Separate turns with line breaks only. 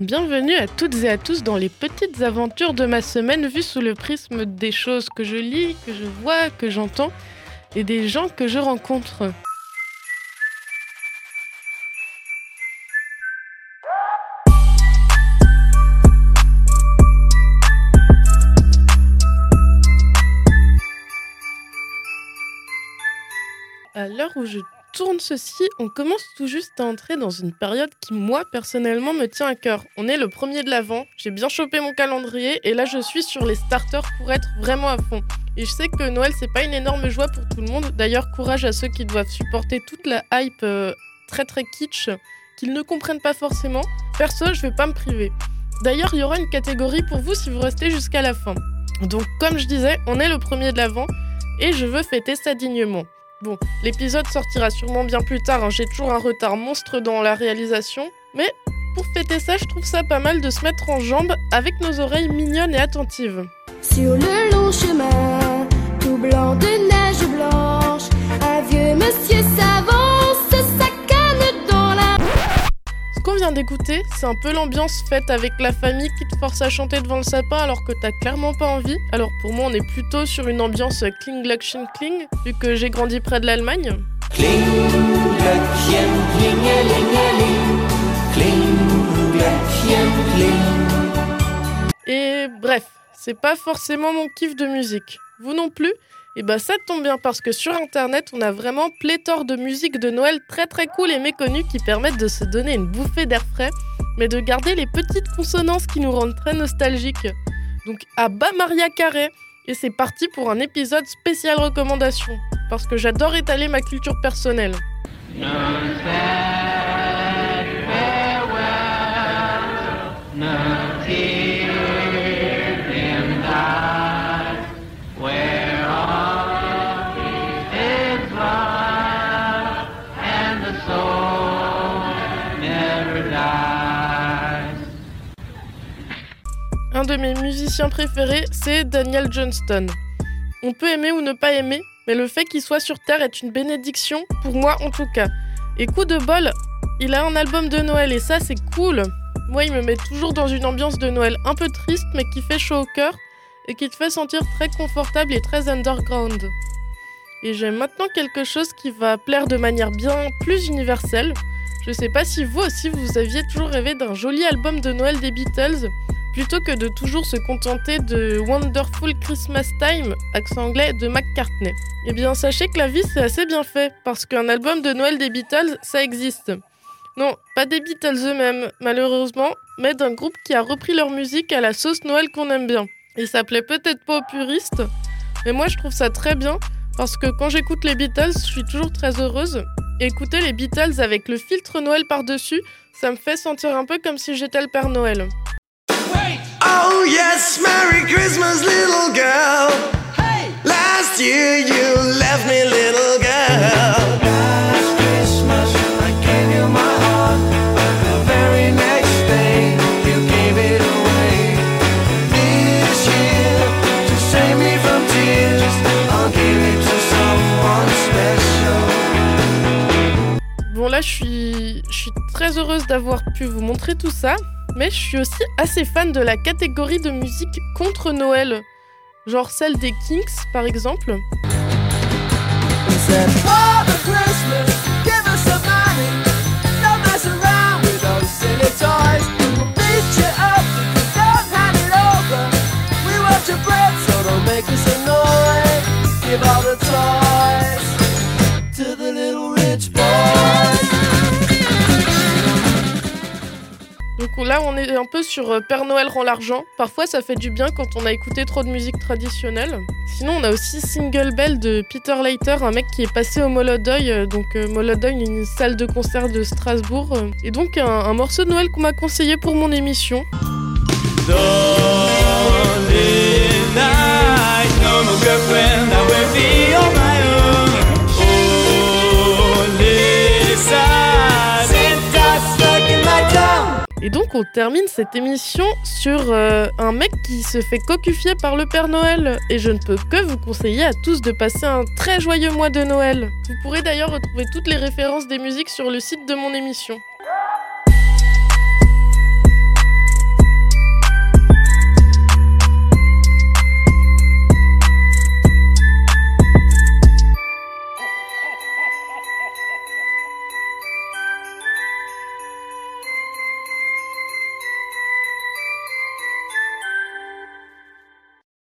Bienvenue à toutes et à tous dans les petites aventures de ma semaine vues sous le prisme des choses que je lis, que je vois, que j'entends et des gens que je rencontre. À l'heure où je tourne ceci, on commence tout juste à entrer dans une période qui, moi, personnellement, me tient à cœur. On est le premier de l'avant, j'ai bien chopé mon calendrier et là, je suis sur les starters pour être vraiment à fond. Et je sais que Noël, c'est pas une énorme joie pour tout le monde. D'ailleurs, courage à ceux qui doivent supporter toute la hype euh, très très kitsch qu'ils ne comprennent pas forcément. Perso, je vais pas me priver. D'ailleurs, il y aura une catégorie pour vous si vous restez jusqu'à la fin. Donc, comme je disais, on est le premier de l'avant et je veux fêter ça dignement. Bon, l'épisode sortira sûrement bien plus tard, hein. j'ai toujours un retard monstre dans la réalisation, mais pour fêter ça, je trouve ça pas mal de se mettre en jambe avec nos oreilles mignonnes et attentives.
Sur le long chemin,
d'écouter, c'est un peu l'ambiance faite avec la famille qui te force à chanter devant le sapin alors que t'as clairement pas envie. Alors pour moi, on est plutôt sur une ambiance Kling Kling, vu que j'ai grandi près de l'Allemagne.
Kling,
c'est pas forcément mon kiff de musique. Vous non plus? Et bah ça tombe bien parce que sur internet, on a vraiment pléthore de musique de Noël très très cool et méconnues qui permettent de se donner une bouffée d'air frais, mais de garder les petites consonances qui nous rendent très nostalgiques. Donc à bas Maria Carré et c'est parti pour un épisode spécial recommandation parce que j'adore étaler ma culture personnelle. Un de mes musiciens préférés, c'est Daniel Johnston. On peut aimer ou ne pas aimer, mais le fait qu'il soit sur Terre est une bénédiction, pour moi en tout cas. Et coup de bol, il a un album de Noël et ça c'est cool. Moi, il me met toujours dans une ambiance de Noël un peu triste, mais qui fait chaud au cœur et qui te fait sentir très confortable et très underground. Et j'ai maintenant quelque chose qui va plaire de manière bien plus universelle. Je sais pas si vous aussi vous aviez toujours rêvé d'un joli album de Noël des Beatles, plutôt que de toujours se contenter de Wonderful Christmas Time, accent anglais, de McCartney. Eh bien, sachez que la vie c'est assez bien fait, parce qu'un album de Noël des Beatles, ça existe. Non, pas des Beatles eux-mêmes, malheureusement, mais d'un groupe qui a repris leur musique à la sauce Noël qu'on aime bien. Ça plaît peut-être pas aux mais moi je trouve ça très bien, parce que quand j'écoute les Beatles, je suis toujours très heureuse. Écouter les Beatles avec le filtre Noël par-dessus, ça me fait sentir un peu comme si j'étais le Père Noël.
Christmas, little girl. Last year you left me, little girl.
Last Christmas I gave you my heart. The very next day you gave it away. This year to save me from tears, I'll give it to someone special.
Bon là, je suis, je suis très heureuse d'avoir pu vous montrer tout ça, mais je suis aussi assez fan de la catégorie de musique contre Noël, genre celle des Kings par exemple. Là, on est un peu sur euh, Père Noël rend l'argent. Parfois, ça fait du bien quand on a écouté trop de musique traditionnelle. Sinon, on a aussi Single Bell de Peter Leiter, un mec qui est passé au Molodoy. euh, Donc, euh, Molodoy, une salle de concert de Strasbourg. Et donc, un, morceau de Noël qu'on m'a conseillé pour mon émission. Et donc, on termine cette émission sur euh, un mec qui se fait cocufier par le Père Noël. Et je ne peux que vous conseiller à tous de passer un très joyeux mois de Noël. Vous pourrez d'ailleurs retrouver toutes les références des musiques sur le site de mon émission.